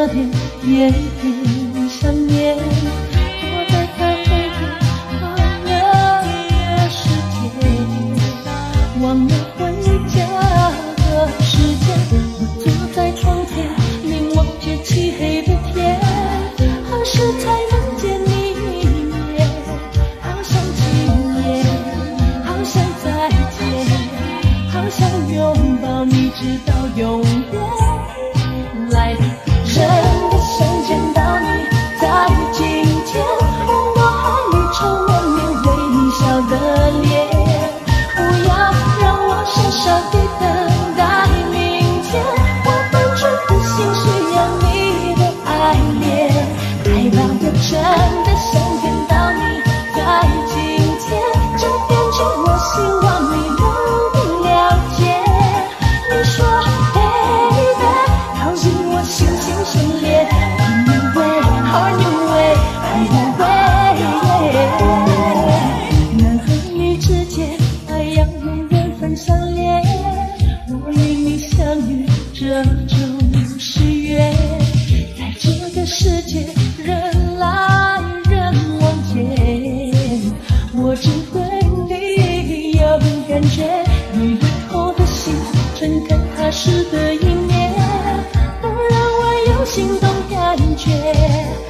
这点想念，坐在咖啡店忘了时间，忘了回家的时间。我坐在窗前，凝望着漆黑的天，何时才能见你一面？好想今夜，好想再见，好想拥抱你，直到永远。之间，爱要人缘分相连。我与你相遇，这种是缘。在这个世界，人来人往间，我只对你有感觉。你以后的心，诚恳踏实的一面，能让我有心动感觉。